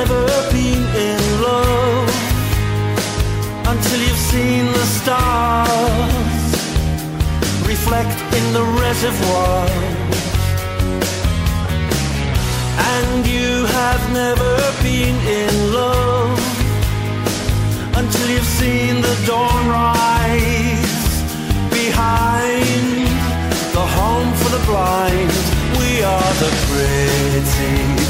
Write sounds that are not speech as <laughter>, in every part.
Never been in love until you've seen the stars reflect in the reservoir. And you have never been in love until you've seen the dawn rise behind the home for the blind. We are the pretty,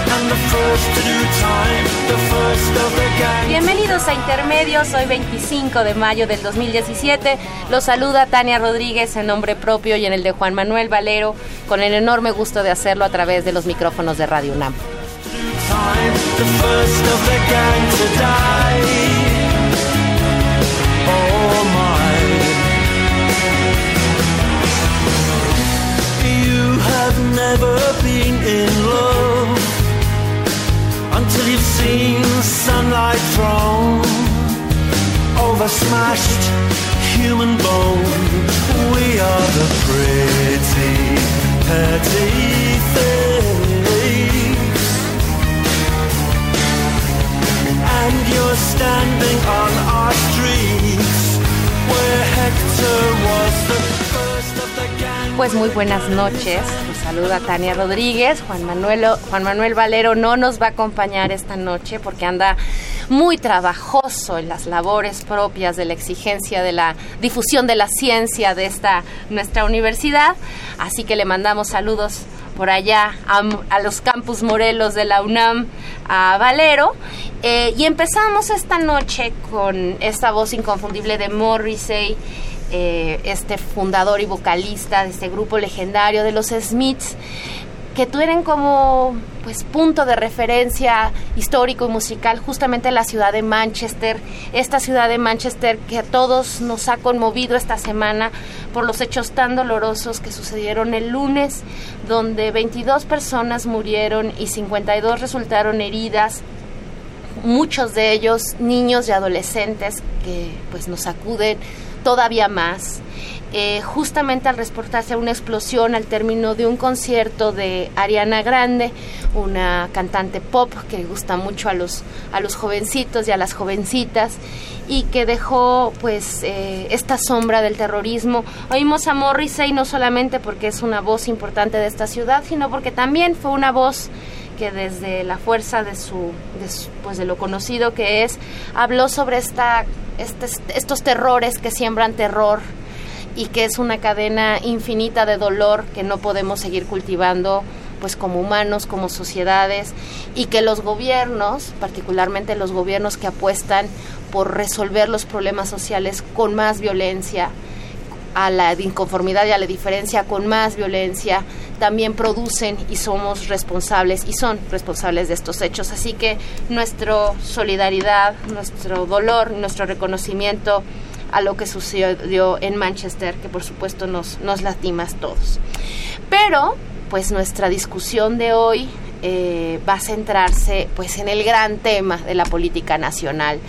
Bienvenidos a Intermedios, hoy 25 de mayo del 2017. Los saluda Tania Rodríguez en nombre propio y en el de Juan Manuel Valero, con el enorme gusto de hacerlo a través de los micrófonos de Radio UNAM. You have never been in love seen sunlight thrown over smashed human bone. We are the pretty, petty things. And you're standing on our streets where Hector was the first of the gang. Pues muy buenas noches. Saluda Tania Rodríguez. Juan Manuel, Juan Manuel Valero no nos va a acompañar esta noche porque anda muy trabajoso en las labores propias de la exigencia de la difusión de la ciencia de esta nuestra universidad. Así que le mandamos saludos por allá a, a los campus Morelos de la UNAM a Valero. Eh, y empezamos esta noche con esta voz inconfundible de Morrissey eh, este fundador y vocalista de este grupo legendario de los Smiths, que tuvieron como pues punto de referencia histórico y musical justamente la ciudad de Manchester, esta ciudad de Manchester que a todos nos ha conmovido esta semana por los hechos tan dolorosos que sucedieron el lunes, donde 22 personas murieron y 52 resultaron heridas muchos de ellos niños y adolescentes que pues nos acuden todavía más. Eh, justamente al reportarse una explosión al término de un concierto de Ariana Grande, una cantante pop que gusta mucho a los, a los jovencitos y a las jovencitas y que dejó pues eh, esta sombra del terrorismo. Oímos a Morrissey no solamente porque es una voz importante de esta ciudad, sino porque también fue una voz que desde la fuerza de su, pues de lo conocido que es habló sobre esta estes- estos terrores que siembran terror y que es una cadena infinita de dolor que no podemos seguir cultivando pues como humanos, como sociedades y que los gobiernos, particularmente los gobiernos que apuestan por resolver los problemas sociales con más violencia, a la inconformidad y a la diferencia con más violencia, también producen y somos responsables y son responsables de estos hechos. Así que nuestra solidaridad, nuestro dolor, nuestro reconocimiento a lo que sucedió en Manchester, que por supuesto nos, nos lastima a todos. Pero, pues nuestra discusión de hoy eh, va a centrarse pues en el gran tema de la política nacional,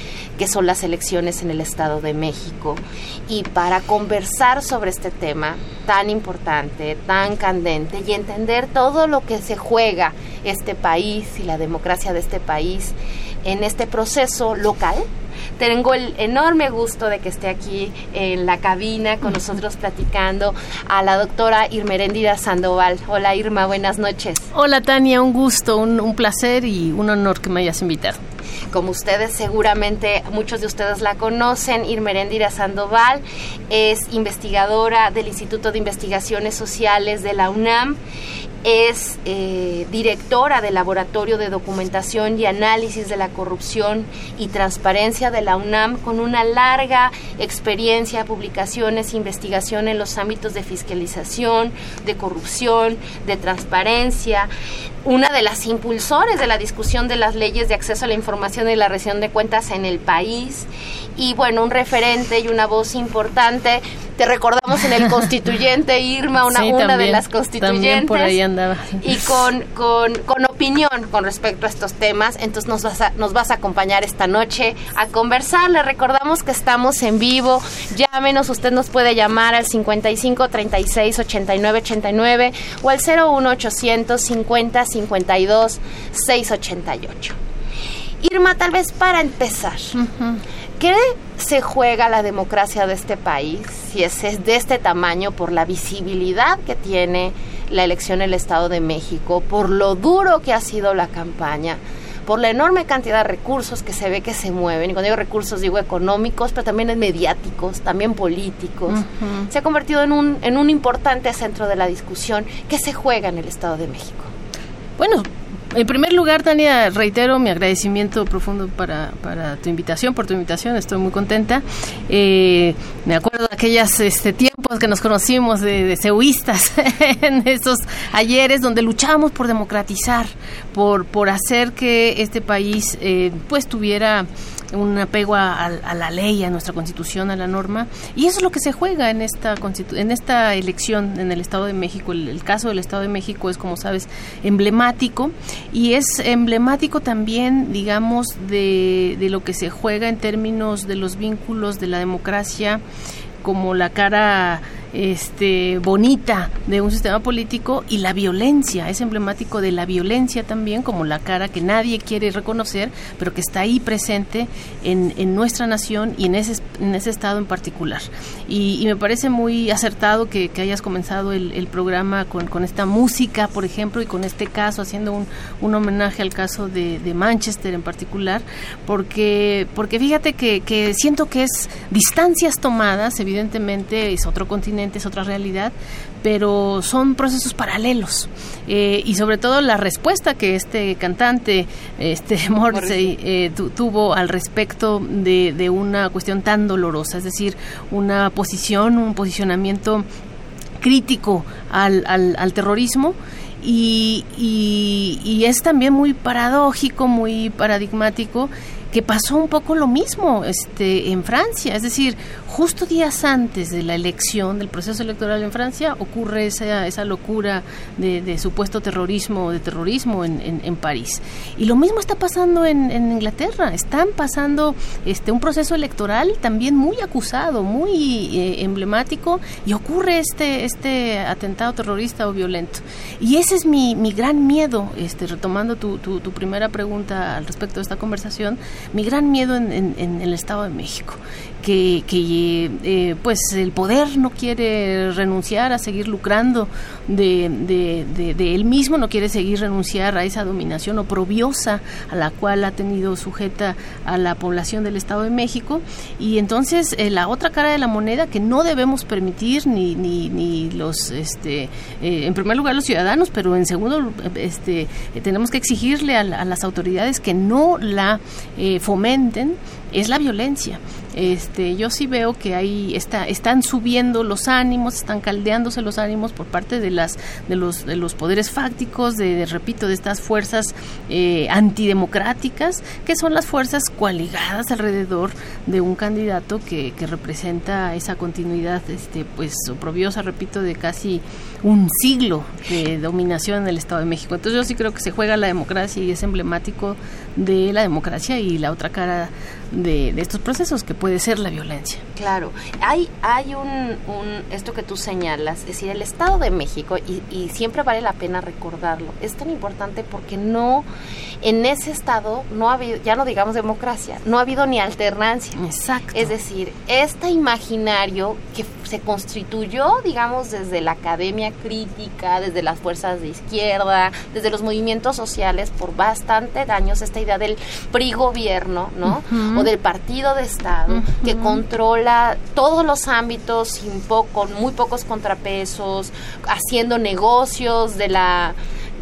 que son las elecciones en el Estado de México. Y para conversar sobre este tema tan importante, tan candente y entender todo lo que se juega este país y la democracia de este país en este proceso local. Tengo el enorme gusto de que esté aquí en la cabina con nosotros platicando a la doctora Irmeréndida Sandoval. Hola Irma, buenas noches. Hola Tania, un gusto, un, un placer y un honor que me hayas invitado. Como ustedes seguramente, muchos de ustedes la conocen, Irmeréndira Sandoval es investigadora del Instituto de Investigaciones Sociales de la UNAM es eh, directora del Laboratorio de Documentación y Análisis de la Corrupción y Transparencia de la UNAM, con una larga experiencia, publicaciones, investigación en los ámbitos de fiscalización, de corrupción, de transparencia, una de las impulsores de la discusión de las leyes de acceso a la información y la rendición de cuentas en el país y bueno, un referente y una voz importante. Te recordamos en el <laughs> constituyente Irma, una, una de las constituyentes. por ahí andaba. Y con, con, con, opinión con respecto a estos temas. Entonces nos vas, a, nos vas a acompañar esta noche a conversar. Le recordamos que estamos en vivo. Llámenos, usted nos puede llamar al 55 36 89 89 o al 01 800 50 52 688. Irma, tal vez para empezar, ¿qué se juega la democracia de este país si es, es, de este tamaño por la visibilidad que tiene la elección en el Estado de México, por lo duro que ha sido la campaña? por la enorme cantidad de recursos que se ve que se mueven, y cuando digo recursos digo económicos, pero también mediáticos, también políticos, uh -huh. se ha convertido en un, en un importante centro de la discusión que se juega en el Estado de México. Bueno, en primer lugar, Tania, reitero mi agradecimiento profundo para, para tu invitación, por tu invitación, estoy muy contenta. Eh, me acuerdo de aquellos este, tiempos que nos conocimos de, de <laughs> en esos ayeres donde luchábamos por democratizar, por, por hacer que este país eh, pues tuviera un apego a, a, la ley, a nuestra constitución, a la norma. Y eso es lo que se juega en esta, en esta elección en el Estado de México. El, el, caso del Estado de México es, como sabes, emblemático y es emblemático también, digamos, de, de lo que se juega en términos de los vínculos de la democracia como la cara este, bonita de un sistema político y la violencia, es emblemático de la violencia también como la cara que nadie quiere reconocer, pero que está ahí presente en, en nuestra nación y en ese, en ese estado en particular. Y, me parece muy acertado que, que hayas comenzado el, el programa con, con, esta música, por ejemplo, y con este caso, haciendo un, un homenaje al caso de, de, Manchester en particular, porque, porque fíjate que, que siento que es distancias tomadas, evidentemente es otro continente, es otra realidad, pero son procesos paralelos. Eh, y sobre todo la respuesta que este cantante, este <laughs> Morrissey, eh, tu, tuvo al respecto de, de una cuestión tan dolorosa, es decir, una posición, un posicionamiento crítico al, al, al terrorismo. Y, y, y, es también muy paradójico, muy paradigmático que pasó un poco lo mismo este, en Francia, es decir, justo días antes de la elección, del proceso electoral en Francia, ocurre esa, esa locura de, supuesto terrorismo, de terrorismo en, en, París. Y lo mismo está pasando en, en, Inglaterra, están pasando este, un proceso electoral también muy acusado, muy eh, emblemático, y ocurre este, este atentado terrorista o violento. Y ese es mi, mi gran miedo, este, retomando tu, tu, primera pregunta al respecto de esta conversación, mi gran miedo en, el Estado de México, que, que eh, pues el poder no quiere renunciar a seguir lucrando de, de, él mismo, no quiere seguir renunciar a esa dominación oprobiosa a la cual ha tenido sujeta a la población del Estado de México. Y entonces eh, la otra cara de la moneda que no debemos permitir ni, ni, ni los, este, eh, en primer lugar los ciudadanos, pero en segundo, este, tenemos que exigirle a, a las autoridades que no la eh, fomenten es la violencia. Este, yo sí veo que ahí está, están subiendo los ánimos, están caldeándose los ánimos por parte de las de los de los poderes fácticos, de, repito, de estas fuerzas eh, antidemocráticas, que son las fuerzas coaligadas alrededor de un candidato que, que representa esa continuidad, este, pues oprobiosa, repito, de casi un siglo de dominación en el Estado de México. Entonces yo sí creo que se juega la democracia y es emblemático de la democracia y la otra cara de, de estos procesos, que puede ser la violencia. Claro, hay, hay un, un, esto que tú señalas, es decir, el Estado de México, y, y siempre vale la pena recordarlo, es tan importante porque no, en ese Estado, no ha habido, ya no digamos democracia, no ha habido ni alternancia. Exacto. Es decir, este imaginario que se constituyó, digamos, desde la academia crítica, desde las fuerzas de izquierda, desde los movimientos sociales, por bastante años, esta idea del PRI gobierno, ¿no? O del partido de Estado, que controla todos los ámbitos sin po- con muy pocos contrapesos, haciendo negocios de la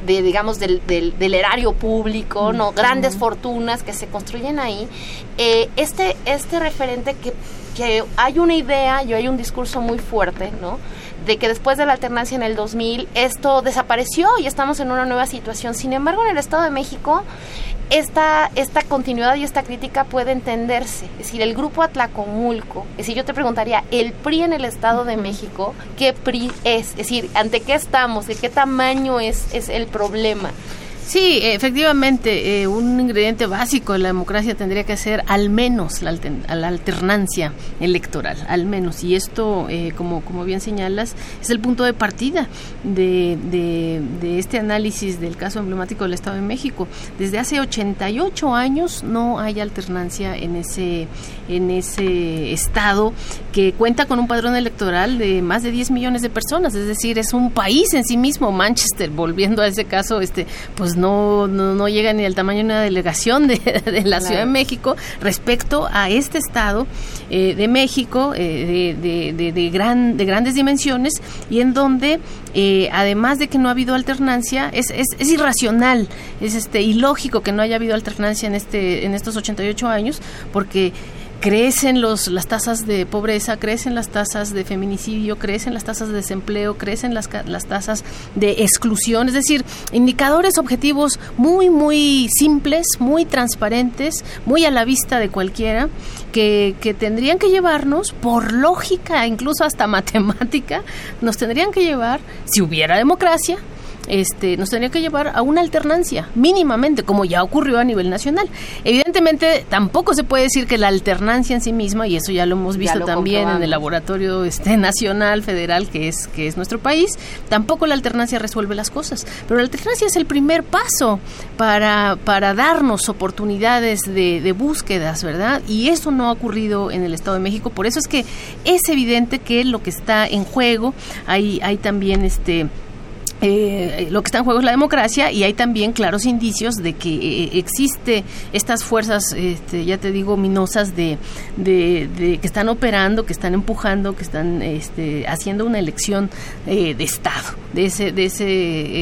de digamos del, del, del erario público, no grandes fortunas que se construyen ahí. Eh, este este referente que que hay una idea y hay un discurso muy fuerte, ¿no? De que después de la alternancia en el 2000 esto desapareció y estamos en una nueva situación. Sin embargo, en el Estado de México esta, esta continuidad y esta crítica puede entenderse. Es decir, el grupo Atlacomulco, es decir, yo te preguntaría, el PRI en el Estado de México, ¿qué PRI es? Es decir, ¿ante qué estamos? ¿De qué tamaño es, es el problema? Sí, efectivamente, eh, un ingrediente básico de la democracia tendría que ser al menos la, alter- la alternancia electoral, al menos. Y esto, eh, como, como bien señalas, es el punto de partida de, de, de este análisis del caso emblemático del Estado de México. Desde hace 88 años no hay alternancia en ese, en ese Estado que cuenta con un padrón electoral de más de 10 millones de personas, es decir, es un país en sí mismo, Manchester, volviendo a ese caso, este, pues no, no, no llega ni al tamaño de una delegación de, <laughs> de la Ciudad de México respecto a este estado eh, de México eh, de, de, de, de gran, de grandes dimensiones y en donde eh, además de que no ha habido alternancia es, es, es irracional es este ilógico que no haya habido alternancia en este en estos 88 años porque crecen los, las tasas de pobreza, crecen las tasas de feminicidio, crecen las tasas de desempleo, crecen las, las tasas de exclusión, es decir, indicadores objetivos muy, muy simples, muy transparentes, muy a la vista de cualquiera, que, que tendrían que llevarnos, por lógica, incluso hasta <laughs> matemática, nos tendrían que llevar, si hubiera democracia, este, nos tendría que llevar a una alternancia, mínimamente, como ya ocurrió a nivel nacional. Evidentemente, tampoco se puede decir que la alternancia en sí misma, y eso ya lo hemos visto lo también en el laboratorio este, nacional, federal, que es, que es nuestro país, tampoco la alternancia resuelve las cosas. Pero la alternancia es el primer paso para, para darnos oportunidades de, de búsquedas, ¿verdad? Y eso no ha ocurrido en el Estado de México. Por eso es que es evidente que lo que está en juego, hay, hay también este eh, lo que está en juego es la democracia y hay también claros indicios de que eh, existe estas fuerzas, este, ya te digo, minosas de, de, que están operando, que están empujando, que están este, haciendo una elección eh, de Estado, de ese, de ese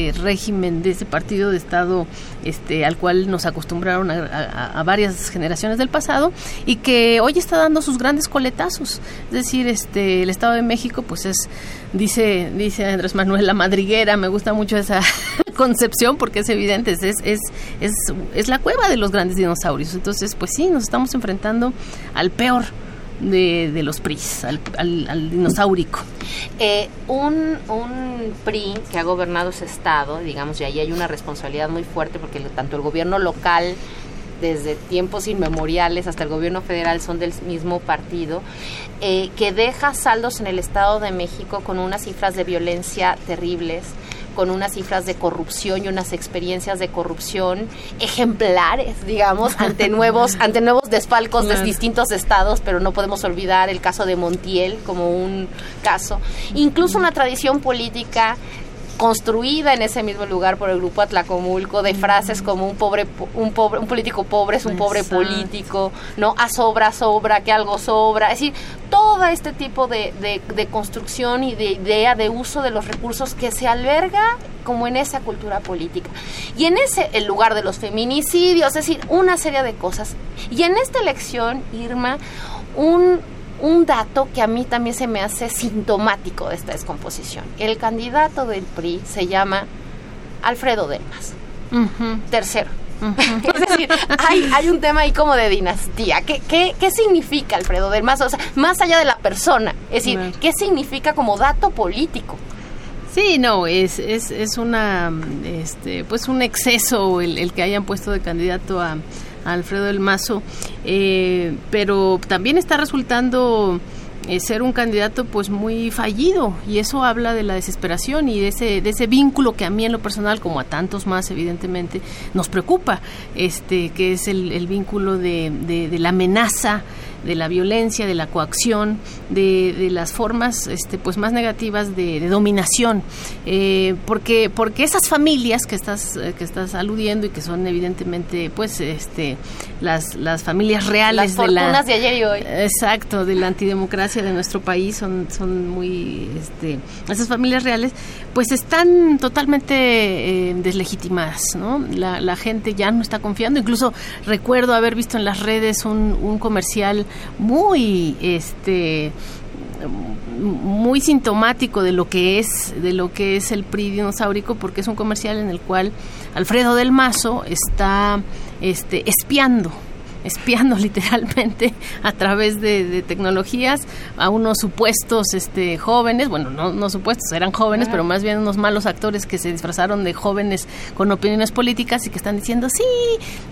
eh, régimen, de ese partido de Estado este, al cual nos acostumbraron a, a- a varias generaciones del pasado y que hoy está dando sus grandes coletazos. Es decir, este, el Estado de México, pues es, dice, dice Andrés Manuel, la madriguera, me gusta mucho esa <laughs> concepción porque es evidente, es, es, es, es, la cueva de los grandes dinosaurios. Entonces, pues sí, nos estamos enfrentando al peor de, de los PRIs, al, al, al dinosaurico. Eh, un, un PRI que ha gobernado ese estado, digamos, y ahí hay una responsabilidad muy fuerte porque tanto el gobierno local desde tiempos inmemoriales hasta el gobierno federal son del mismo partido, eh, que deja saldos en el Estado de México con unas cifras de violencia terribles, con unas cifras de corrupción y unas experiencias de corrupción ejemplares, digamos, ante <laughs> nuevos, ante nuevos desfalcos de distintos estados, pero no podemos olvidar el caso de Montiel como un caso. Incluso una tradición política construida en ese mismo lugar por el grupo Atlacomulco de frases como un pobre po- un pobre un político pobre es un pobre político no a sobra sobra que algo sobra. Es decir todo este tipo de, de- de construcción y de idea de uso de los recursos que se alberga como en esa cultura política. Y en ese el lugar de los feminicidios es decir una serie de cosas. Y en esta elección Irma un un dato que a mí también se me hace sintomático de esta descomposición. El candidato del PRI se llama Alfredo Delmas, tercero. <laughs> es decir, hay, hay un tema ahí como de dinastía. ¿Qué, qué, qué significa Alfredo Delmas? O sea, más allá de la persona. Es decir. ¿qué significa como dato político? Sí, no, es, es, es una, este, pues un exceso el, el que hayan puesto de candidato a Alfredo del Mazo, eh, pero también está resultando eh, ser un candidato pues muy fallido y eso habla de la desesperación y de ese de ese vínculo que a mí en lo personal como a tantos más evidentemente nos preocupa este que es el, el vínculo de, de, de la amenaza de la violencia, de la coacción, de, de las formas este, pues más negativas de, de dominación, eh, porque porque esas familias que estás eh, que estás aludiendo y que son evidentemente pues este las las familias reales Las de la de ayer y hoy. Exacto, de la antidemocracia de nuestro país son, son muy, este, esas familias reales, pues están totalmente eh, deslegitimadas, ¿no? La, la gente ya no está confiando, incluso recuerdo haber visto en las redes un, un comercial muy, este, muy sintomático de lo que es de lo que es el PRI dinosaurico porque es un comercial en el cual Alfredo del Mazo está este espiando espiando <laughs> literalmente a través de, de, tecnologías a unos supuestos este jóvenes, bueno, no, no supuestos, eran jóvenes, pero más bien unos malos actores que se disfrazaron de jóvenes con opiniones políticas y que están diciendo, sí,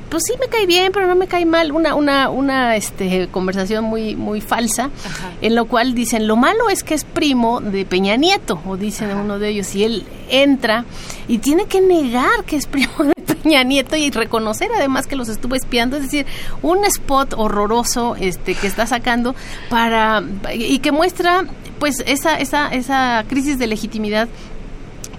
pues sí me cae bien, pero no me cae mal, una, una, una este, conversación muy, muy falsa, Ajá. en lo cual dicen, lo malo es que es primo de Peña Nieto, o dicen Ajá. uno de ellos, y él entra y tiene que negar que es primo de Peña Nieto y reconocer además que los estuvo espiando, es decir, un spot horroroso este que está sacando para y que muestra pues esa esa esa crisis de legitimidad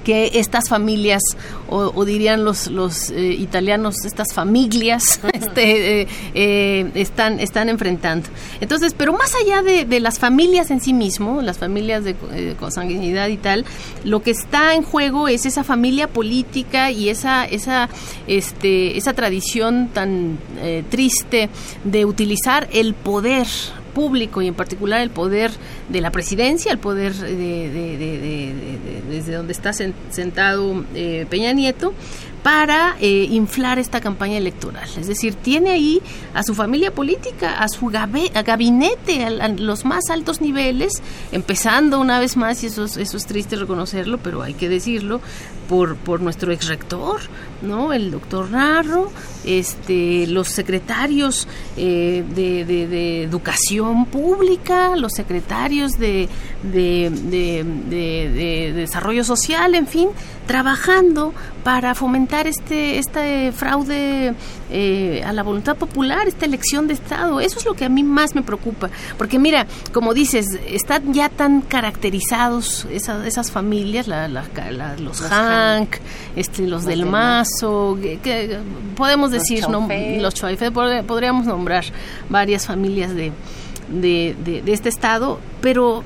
que estas familias, o, dirían los, los eh, italianos, estas familias, <laughs> este, eh, eh, están, están enfrentando. Entonces, pero más allá de, de las familias en sí mismo, las familias de consanguinidad y tal, lo que está en juego es esa familia política y esa, esa, este, esa tradición tan triste de utilizar el poder público y en particular el poder de la presidencia, el poder de, de, de, desde donde está sentado eh, Peña Nieto, para eh, inflar esta campaña electoral. Es decir, tiene ahí a su familia política, a su gabinete, a, los más altos niveles, empezando una vez más, y eso es, eso es triste reconocerlo, pero hay que decirlo, por, nuestro ex rector, ¿no? el doctor Narro, este, los secretarios eh, de, educación pública, los secretarios de, de, desarrollo social, en fin, trabajando para fomentar este, este fraude eh, a la voluntad popular, esta elección de Estado. Eso es lo que a mí más me preocupa. Porque mira, como dices, están ya tan caracterizados esas, esas familias, la, la, la, los, los Hank, este, los, los del Mazo, que, que, podemos decir, los no, los Choife, podríamos nombrar varias familias de, de, de, de este Estado, pero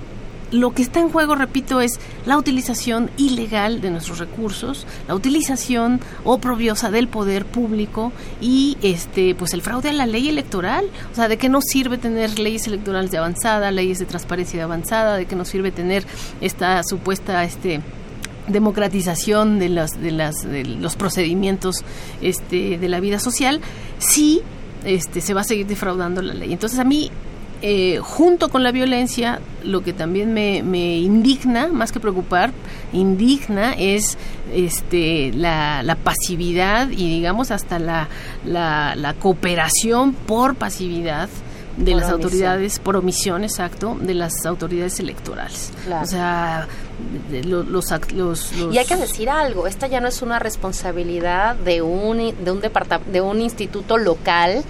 lo que está en juego, repito, es la utilización ilegal de nuestros recursos, la utilización oprobiosa del poder público y este pues el fraude a la ley electoral. O sea, ¿de qué nos sirve tener leyes electorales de avanzada, leyes de transparencia de avanzada? ¿De qué nos sirve tener esta supuesta este democratización de, las, de, las, de los procedimientos este, de la vida social si este, se va a seguir defraudando la ley. Entonces a mí eh, junto con la violencia, lo que también me, me, indigna, más que preocupar, indigna es este, la, la pasividad y digamos hasta la, la, la cooperación por pasividad de por las omisión. autoridades, por omisión, exacto, de las autoridades electorales. Claro. O sea, los, los, los, Y hay que decir algo, esta ya no es una responsabilidad de un, de un, de un instituto local,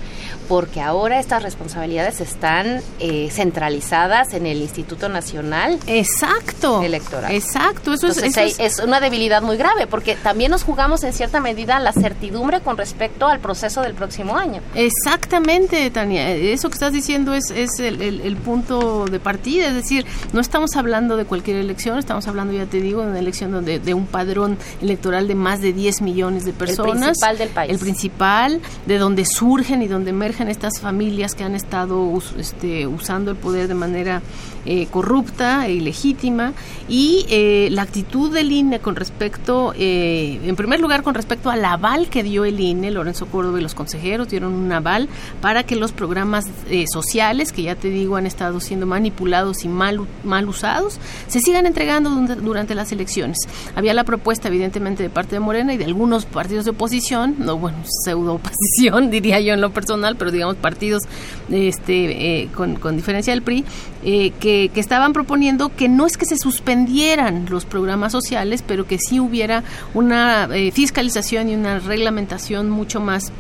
porque ahora estas responsabilidades están eh, centralizadas en el Instituto Nacional exacto, Electoral. Exacto, eso, Entonces, es, eso es, es, una debilidad muy grave, porque también nos jugamos en cierta medida la certidumbre con respecto al proceso del próximo año. Exactamente, Tania, eso que estás diciendo es, es el, el, el punto de partida, es decir, no estamos hablando de cualquier elección, estamos hablando, ya te digo, de una elección donde, de un padrón electoral de más de 10 millones de personas. El principal del país. El principal, de donde surgen y donde emergen estas familias que han estado este, usando el poder de manera eh, corrupta e ilegítima. Y eh, la actitud del INE con respecto, eh, en primer lugar, con respecto al aval que dio el INE, Lorenzo Córdoba y los consejeros dieron un aval para que los programas sociales, que ya te digo han estado siendo manipulados y mal, mal usados, se sigan entregando durante las elecciones. Había la propuesta, evidentemente, de parte de Morena y de algunos partidos de oposición, no, bueno, pseudo oposición, <laughs> diría yo en lo personal, pero digamos partidos este, eh, con, con diferencia del PRI, eh, que, que estaban proponiendo que no es que se suspendieran los programas sociales, pero que sí hubiera una eh, fiscalización y una reglamentación mucho más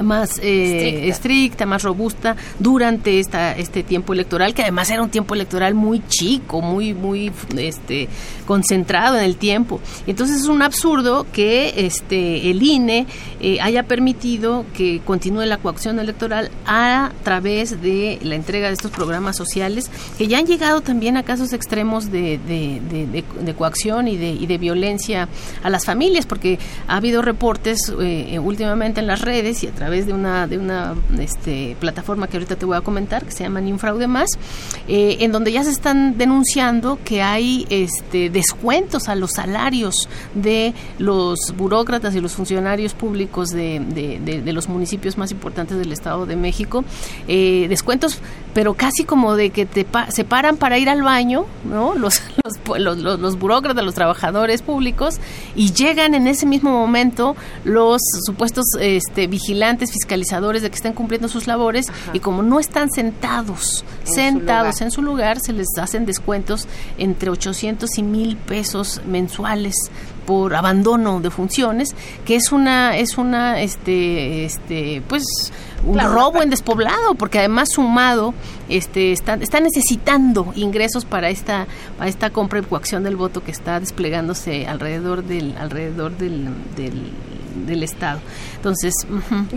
más eh, estricta. más robusta durante esta este tiempo electoral que además era un tiempo electoral muy chico muy muy este concentrado en el tiempo entonces es un absurdo que este el INE eh, haya permitido que continúe la coacción electoral a través de la entrega de estos programas sociales que ya han llegado también a casos extremos de, de, de, coacción y de, y de violencia a las familias porque ha habido reportes eh, últimamente en las redes y a través de una, de una este, plataforma que ahorita te voy a comentar, que se llama Ni más, eh, en donde ya se están denunciando que hay este, descuentos a los salarios de los burócratas y los funcionarios públicos de, de, los municipios más importantes del Estado de México, eh, descuentos, pero casi como de que te se paran para ir al baño, ¿no? <laughs> Los, los, los, los burócratas, los trabajadores públicos, y llegan en ese mismo momento los supuestos este, vigilantes fiscalizadores de que estén cumpliendo sus labores y como no están sentados, sentados en su lugar, se les hacen descuentos entre 800 y 1000 pesos mensuales por abandono de funciones, que es una es una este este pues un robo en despoblado, porque además sumado este está, está necesitando ingresos para esta para esta compra y coacción del voto que está desplegándose alrededor del alrededor del, del del Estado. Entonces,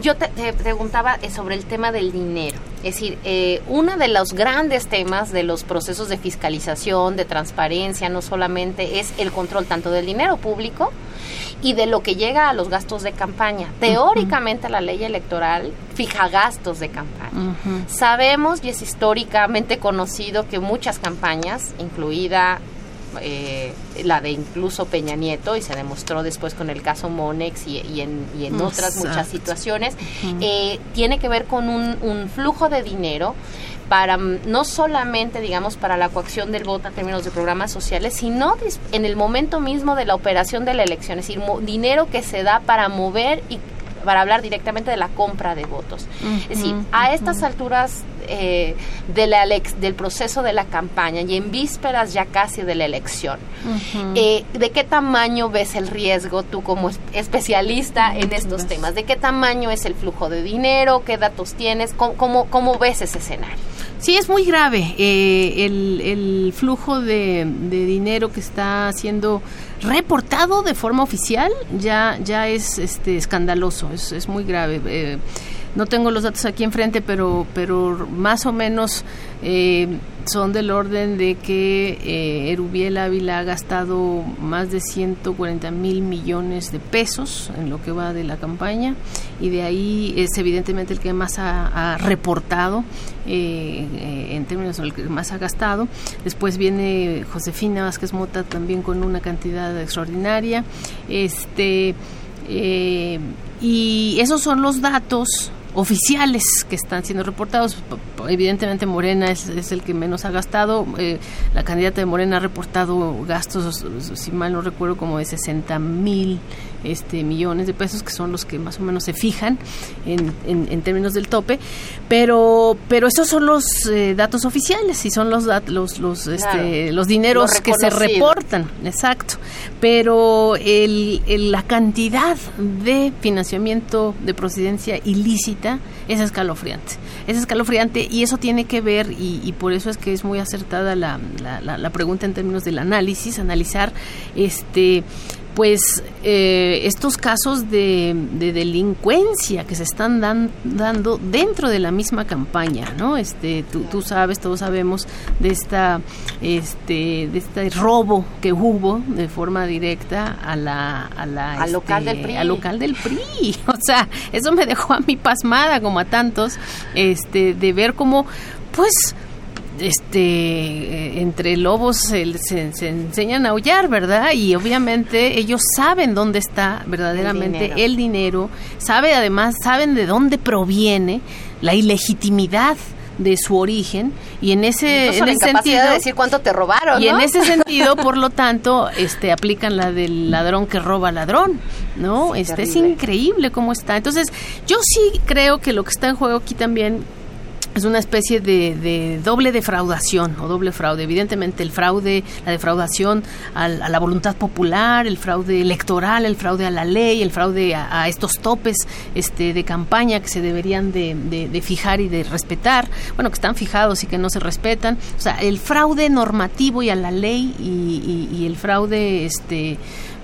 yo te, preguntaba eh, sobre el tema del dinero. Es decir, eh, uno de los grandes temas de los procesos de fiscalización, de transparencia, no solamente es el control tanto del dinero público y de lo que llega a los gastos de campaña. Teóricamente la ley electoral fija gastos de campaña. Sabemos y es históricamente conocido que muchas campañas, incluida eh, la de incluso Peña Nieto, y se demostró después con el caso Monex y, en, otras muchas situaciones, eh, tiene que ver con un, un flujo de dinero para mm, no solamente, digamos, para la coacción del voto en términos de programas sociales, sino en el momento mismo de la operación de la elección, es decir, dinero que se da para mover y para hablar directamente de la compra de votos. es decir, a estas alturas eh, de la del proceso de la campaña y en vísperas ya casi de la elección, eh, ¿de qué tamaño ves el riesgo tú como especialista en estos temas? ¿De qué tamaño es el flujo de dinero? ¿Qué datos tienes? ¿Cómo, cómo, ves ese escenario? Sí, es muy grave eh, el, el, flujo de, de dinero que está siendo reportado de forma oficial ya ya es este escandaloso es, es muy grave eh, no tengo los datos aquí enfrente pero pero más o menos eh, son del orden de que eh, Erubiel Ávila ha gastado más de 140 mil millones de pesos en lo que va de la campaña y de ahí es evidentemente el que más ha, reportado eh, eh, en términos del que más ha gastado. Después viene Josefina Vázquez Mota también con una cantidad extraordinaria. Este, y esos son los datos oficiales que están siendo reportados. Evidentemente Morena es, el que menos ha gastado. Eh, la candidata de Morena ha reportado gastos, si mal no recuerdo, como de 60 mil este, millones de pesos, que son los que más o menos se fijan en, en, términos del tope. Pero, pero esos son los eh, datos oficiales y son los, los, los, este, los dineros que se reportan. Exacto. Pero el, la cantidad de financiamiento de procedencia ilícita es escalofriante. Es escalofriante y eso tiene que ver, y, por eso es que es muy acertada la, la, la pregunta en términos del análisis, analizar este pues eh, estos casos de, delincuencia que se están dando dentro de la misma campaña, ¿no? Este, tú, sabes, todos sabemos de esta, este, de este robo que hubo de forma directa a la, a la, al local del PRI, al local del PRI, <laughs> o sea, eso me dejó a mí pasmada como a tantos, este, de ver cómo, pues este eh, entre lobos se, enseñan a aullar, ¿verdad? Y obviamente ellos saben dónde está verdaderamente el dinero. el dinero, sabe además saben de dónde proviene la ilegitimidad de su origen y en ese, Incluso en ese sentido de decir cuánto te robaron, y en ese <laughs> sentido, por lo tanto, este aplican la del ladrón que roba ladrón, ¿no? Sí, este es increíble cómo está. Entonces, yo sí creo que lo que está en juego aquí también es una especie de, de doble defraudación o doble fraude. Evidentemente el fraude, la defraudación al- a, la voluntad popular, el fraude electoral, el fraude a la ley, el fraude a, estos topes este, de campaña que se deberían de, de- de fijar y de respetar, bueno, que están fijados y que no se respetan. O sea, el fraude normativo y a la ley y, y- y el fraude este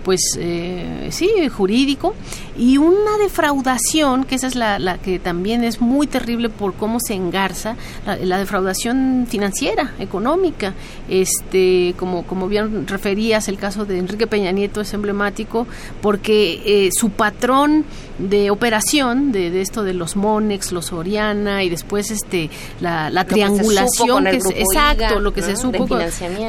pues eh, sí, jurídico, y una defraudación, que esa es la, la que también es muy terrible por cómo se engarza, la, la defraudación financiera, económica. Este, como, como bien referías, el caso de Enrique Peña Nieto es emblemático porque eh, su patrón de operación de, de esto de los Monex, los Oriana y después este la, la Lo que se supo triangulación que es- exacto IGA, lo que se supo con-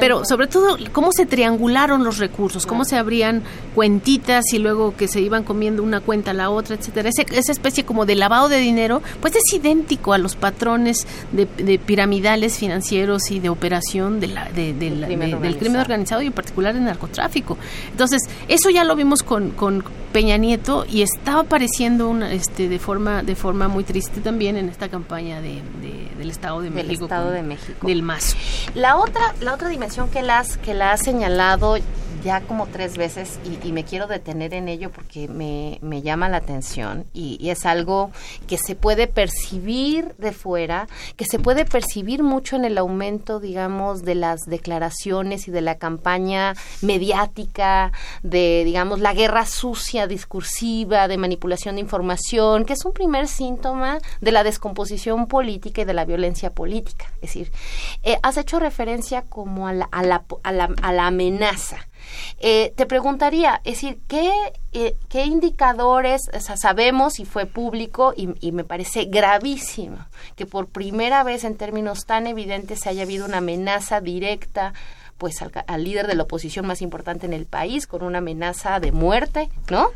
pero sobre todo cómo se triangularon los recursos, cómo se abrían cuentitas y luego que se iban comiendo una cuenta a la otra, etcétera. Ese- esa especie como de lavado de dinero, pues es idéntico a los patrones de, de piramidales financieros y de operación de la- de- de la- crimen de- del crimen organizado. y en particular el narcotráfico. Entonces, eso ya lo vimos con, con Peña Nieto y estaba apareciendo una, este, de forma de forma muy triste también en esta campaña de, de- del Estado de Del México. Estado con- de México. Del MAS. La otra, la otra dimensión que la has, que la has señalado ya como tres veces y, y me quiero detener en ello porque me, me llama la atención y, es algo que se puede percibir de fuera, que se puede percibir mucho en el aumento, digamos, de las declaraciones y de la campaña mediática, de, digamos, la guerra sucia, discursiva, de manipulación de información, que es un primer síntoma de la descomposición política y de la violencia política. Es decir, eh, has hecho referencia como a la, a la, a la, a la amenaza. Eh, te preguntaría, es decir, ¿qué, eh, qué indicadores sabemos y fue público y, me parece gravísimo que por primera vez en términos tan evidentes se haya habido una amenaza directa pues al, al líder de la oposición más importante en el país con una amenaza de muerte, ¿no?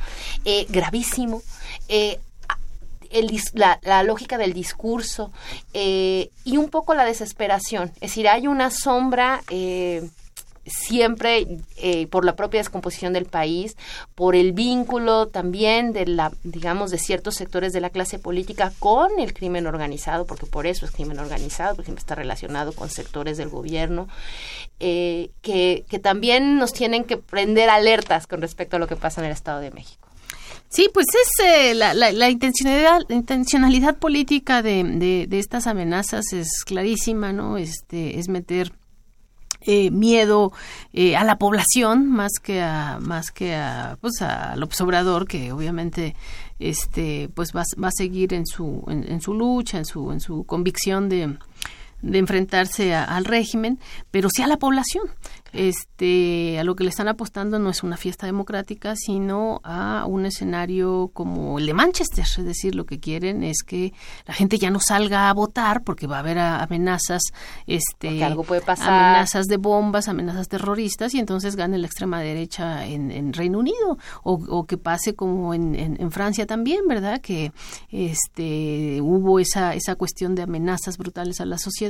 Eh, gravísimo. Eh, el la, la lógica del discurso eh, y un poco la desesperación. Es decir, hay una sombra eh, siempre eh, por la propia descomposición del país, por el vínculo también de la, digamos, de ciertos sectores de la clase política con el crimen organizado, porque por eso es crimen organizado, porque está relacionado con sectores del gobierno, eh, que, que también nos tienen que prender alertas con respecto a lo que pasa en el Estado de México. Sí, pues es eh, la, la, intencionalidad, intencionalidad política de, de, de estas amenazas es clarísima, ¿no? Este es meter eh, miedo eh, a la población más que a más que a pues al observador que obviamente este pues va, va a seguir en su en su lucha en su en su convicción de de enfrentarse a- al régimen, pero sí a la población. Este, a lo que le están apostando no es una fiesta democrática, sino a un escenario como el de Manchester. Es decir, lo que quieren es que la gente ya no salga a votar porque va a haber amenazas, este, Porque algo puede pasar. amenazas de bombas, amenazas terroristas y entonces gane la extrema derecha en, en Reino Unido o, o que pase como en, en- en Francia también, ¿verdad? Que este hubo esa esa cuestión de amenazas brutales a la sociedad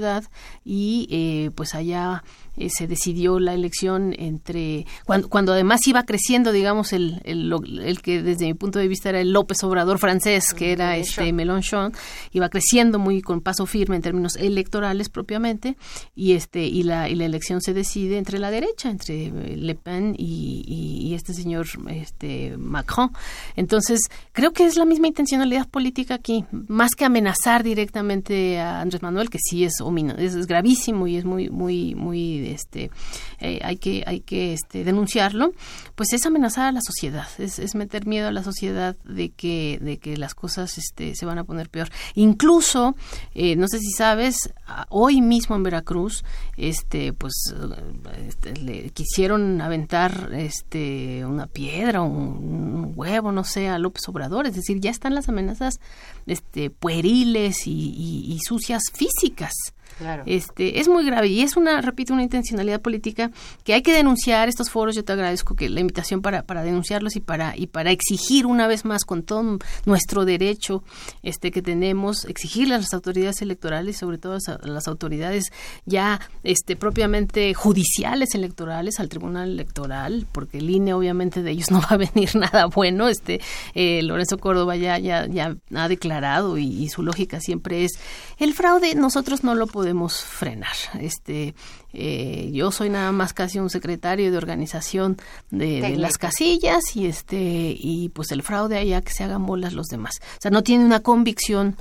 y eh, pues allá eh, se decidió la elección entre cuando, cuando además iba creciendo digamos el, el, el que desde mi punto de vista era el López Obrador francés que era este Mélenchon iba creciendo muy con paso firme en términos electorales propiamente y este y la y la elección se decide entre la derecha entre eh, Le Pen y, y- y este señor este Macron. Entonces creo que es la misma intencionalidad política aquí más que amenazar directamente a Andrés Manuel que sí es omino, es, es gravísimo y es muy muy muy este eh, hay que hay que este denunciarlo pues es amenazar a la sociedad es, es meter miedo a la sociedad de que de que las cosas este se van a poner peor. Incluso eh, no sé si sabes hoy mismo en Veracruz este pues este, le quisieron aventar este una piedra un, un huevo no sé a López Obrador es decir ya están las amenazas este pueriles y sucias físicas Claro. este es muy grave y es una repito una intencionalidad política que hay que denunciar estos foros. Yo te agradezco que la invitación para, para denunciarlos y para, y para exigir una vez más con todo nuestro derecho este que tenemos, exigirle a las autoridades electorales, sobre todo a las autoridades ya este propiamente judiciales electorales, al Tribunal Electoral, porque el INE obviamente de ellos <laughs> no va a venir nada bueno. Este eh, Lorenzo Córdoba ya, ya, ya ha declarado y, y su lógica siempre es el fraude nosotros no lo podemos frenar. Este, eh, yo soy nada más casi un secretario de organización de, de, las casillas y este y pues el fraude allá que se hagan bolas los demás. O sea, no tiene una convicción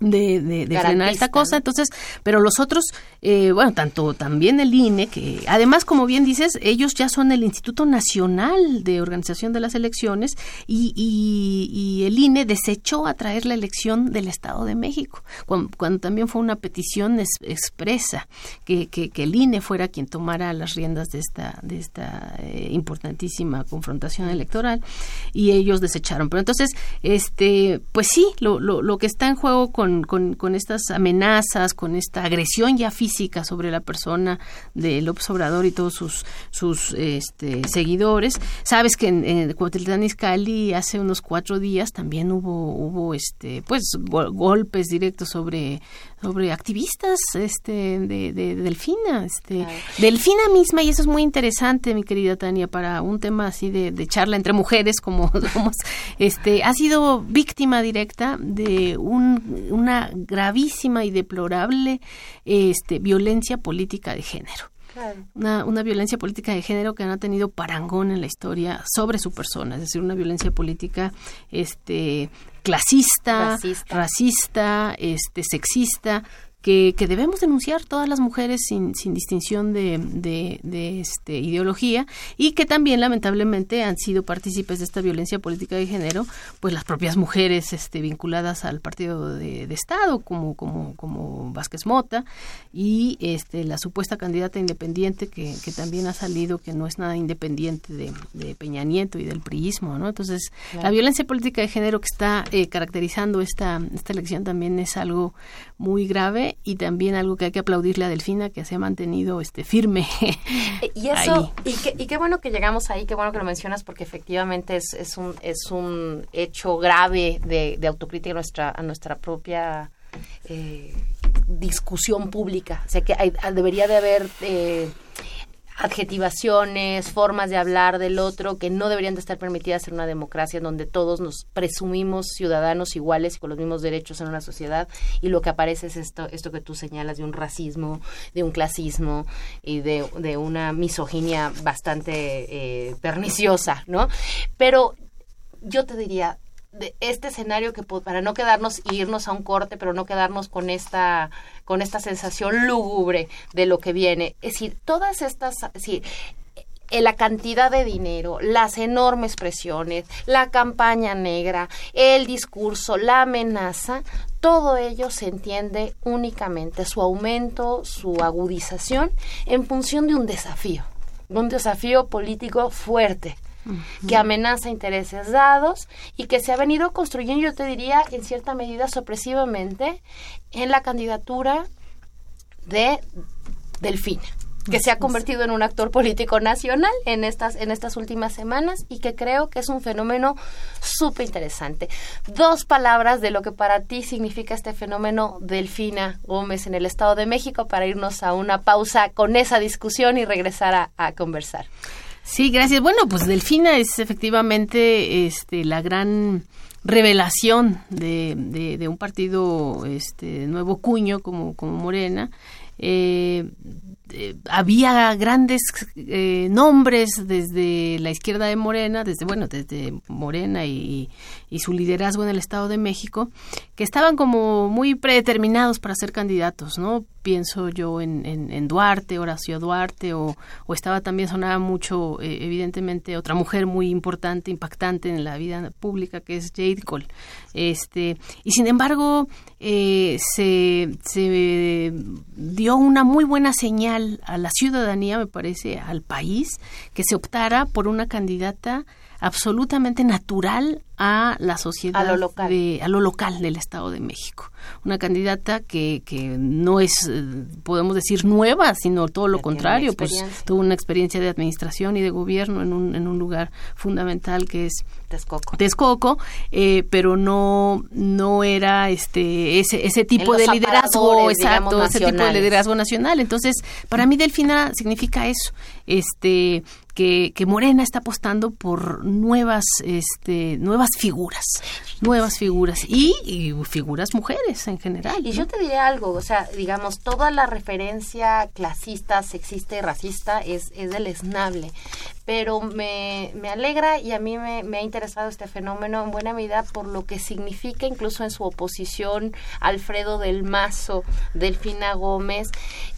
de, de, de frenar esta cosa. Entonces, pero los otros, eh, bueno, tanto también el INE, que además, como bien dices, ellos ya son el Instituto Nacional de Organización de las Elecciones y, y, y el INE desechó a traer la elección del Estado de México, cuando, cuando también fue una petición es, expresa que, que, que, el INE fuera quien tomara las riendas de esta, de esta eh, importantísima confrontación electoral y ellos desecharon. Pero entonces, este, pues sí, lo, lo, lo que está en juego con con, con, con, estas amenazas, con esta agresión ya física sobre la persona de López Obrador y todos sus, sus este, seguidores. Sabes que en, en Cuautitlán Izcalli hace unos cuatro días también hubo, hubo este, pues, golpes directos sobre, sobre activistas este, de, de, de Delfina. Este. Delfina misma, y eso es muy interesante, mi querida Tania, para un tema así de, de charla entre mujeres, como <laughs> somos, este, ha sido víctima directa de un una gravísima y deplorable este, violencia política de género. Claro. Una, una, violencia política de género que no ha tenido parangón en la historia sobre su persona, es decir, una violencia política este clasista, racista, racista este sexista, que, que, debemos denunciar todas las mujeres sin, sin distinción de, de, de, este, ideología y que también lamentablemente han sido partícipes de esta violencia política de género, pues las propias mujeres este, vinculadas al partido de, de Estado, como, como, como Vázquez Mota, y este, la supuesta candidata independiente que, que también ha salido, que no es nada independiente de, de Peña Nieto y del priismo, ¿no? Entonces, claro. la violencia política de género que está eh, caracterizando esta, esta elección también es algo muy grave y también algo que hay que aplaudirle a Delfina que se ha mantenido este firme. <laughs> y eso, y, qué, y qué bueno que llegamos ahí, qué bueno que lo mencionas porque efectivamente es, es, un, es un hecho grave de, de autocrítica a nuestra, a nuestra propia eh, discusión pública. O sea que hay, debería de haber eh, adjetivaciones, formas de hablar del otro que no deberían de estar permitidas en una democracia en donde todos nos presumimos ciudadanos iguales y con los mismos derechos en una sociedad y lo que aparece es esto, esto que tú señalas de un racismo, de un clasismo y de, de una misoginia bastante eh, perniciosa, ¿no? Pero yo te diría, de este escenario que para no quedarnos y irnos a un corte, pero no quedarnos con esta con esta sensación lúgubre de lo que viene. Es decir, todas estas, es decir, la cantidad de dinero, las enormes presiones, la campaña negra, el discurso, la amenaza, todo ello se entiende únicamente su aumento, su agudización en función de un desafío, un desafío político fuerte que amenaza intereses dados y que se ha venido construyendo, yo te diría, en cierta medida sorpresivamente, en la candidatura de Delfina que se ha convertido en un actor político nacional en estas en estas últimas semanas y que creo que es un fenómeno súper interesante. Dos palabras de lo que para ti significa este fenómeno Delfina Gómez en el Estado de México para irnos a una pausa con esa discusión y regresar a, a conversar. Sí, gracias. Bueno, pues Delfina es efectivamente este, la gran revelación de, de, de un partido este, nuevo cuño como, como Morena. Eh, eh, había grandes eh, nombres desde la izquierda de Morena, desde bueno, desde Morena y, y, su liderazgo en el Estado de México, que estaban como muy predeterminados para ser candidatos, ¿no? Pienso yo en, Duarte, Horacio Duarte, o, o, estaba también sonaba mucho, eh, evidentemente, otra mujer muy importante, impactante en la vida pública, que es Jade Cole. Este, y sin embargo, eh, se, se dio una muy buena señal a la ciudadanía, me parece, al país, que se optara por una candidata absolutamente natural a la sociedad, A lo local. de- a lo local del Estado de México. Una candidata que, que no es, eh, podemos decir, nueva, sino todo lo Ya contrario, pues tuvo una experiencia de administración y de gobierno en un, en un lugar fundamental que es Texcoco. Texcoco, eh, pero no no era este ese ese tipo de liderazgo exacto, digamos, ese tipo de liderazgo nacional. Entonces, para mí Delfina significa eso, este que, que Morena está apostando por nuevas este nuevas figuras, nuevas figuras y, y figuras mujeres en general. Y ¿no? yo te diré algo, o sea, digamos, toda la referencia clasista, sexista y racista es, es deleznable, pero me, me alegra y a mí me, me ha interesado este fenómeno en buena medida por lo que significa incluso en su oposición Alfredo del Mazo, Delfina Gómez,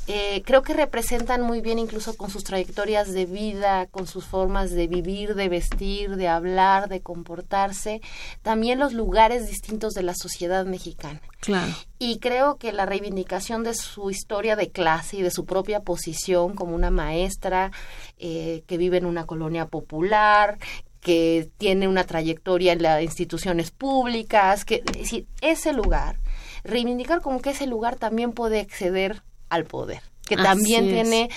eh, creo que representan muy bien incluso con sus trayectorias de vida, con sus formas de vivir, de vestir, de hablar, de comportarse, también los lugares distintos de la sociedad mexicana. Claro. Y creo que la reivindicación de su historia de clase y de su propia posición como una maestra eh, que vive en una colonia popular, que tiene una trayectoria en las instituciones públicas, que es decir, ese lugar, reivindicar como que ese lugar también puede acceder al poder, que Así también es. tiene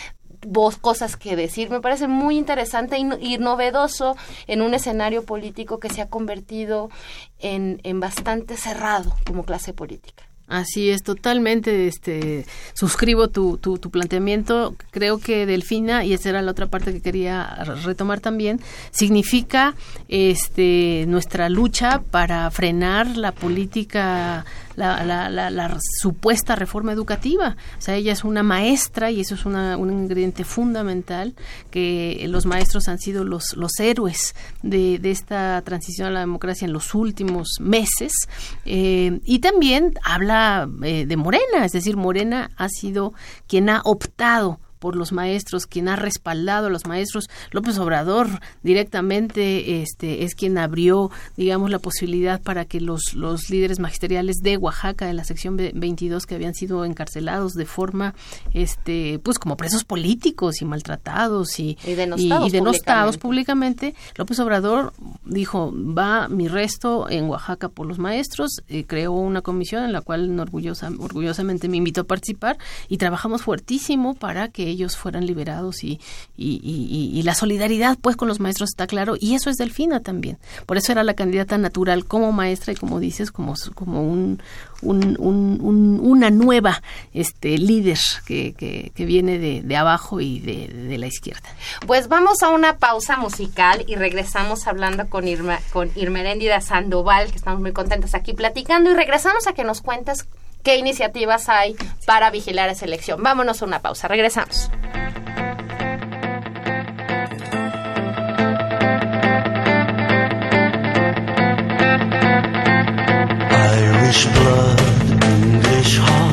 cosas que decir. Me parece muy interesante y, y novedoso en un escenario político que se ha convertido en, en bastante cerrado como clase política. Así es, totalmente, este, suscribo tu, tu, tu planteamiento. Creo que Delfina, y esa era la otra parte que quería retomar también, significa este, nuestra lucha para frenar la política, la, la, la, supuesta reforma educativa. O sea, ella es una maestra y eso es una, un ingrediente fundamental, que los maestros han sido los, héroes de, de esta transición a la democracia en los últimos meses. Eh, y también habla eh, de Morena, es decir, Morena ha sido quien ha optado por los maestros, quien ha respaldado a los maestros. López Obrador directamente este, es quien abrió, digamos, la posibilidad para que los, los líderes magisteriales de Oaxaca, de la sección ve- 22, que habían sido encarcelados de forma, este, pues como presos políticos y maltratados y, Y denostados y denostados públicamente. públicamente, López Obrador dijo, va mi resto en Oaxaca por los maestros, eh, creó una comisión en la cual orgullosa, orgullosamente me invitó a participar y trabajamos fuertísimo para que ellos fueran liberados y, y, y- la solidaridad pues con los maestros está claro y eso es Delfina también. Por eso era la candidata natural como maestra y como dices, como, como un- un- una nueva este líder que, que, que viene de, de abajo y de, de la izquierda. Pues vamos a una pausa musical y regresamos hablando con Irma, con Irmeréndida Sandoval, que estamos muy contentas aquí platicando, y regresamos a que nos cuentes qué iniciativas hay para vigilar esa elección. Vámonos a una pausa, regresamos. Irish blood, English heart,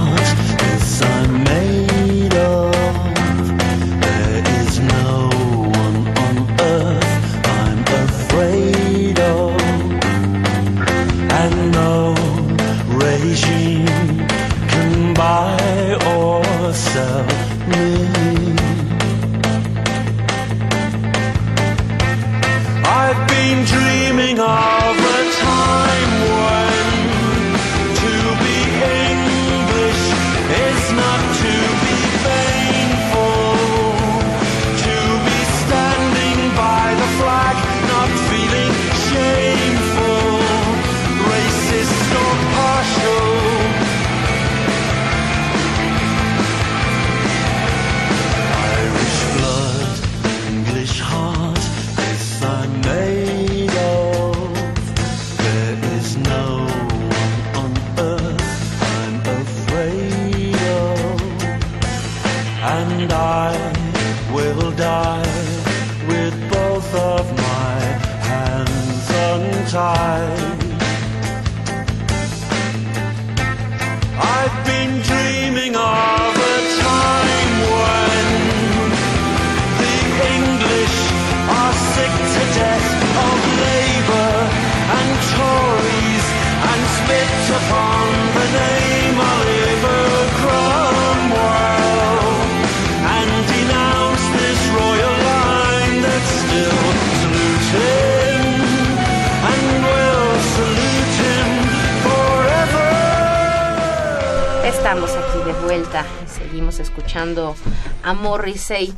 Morrissey.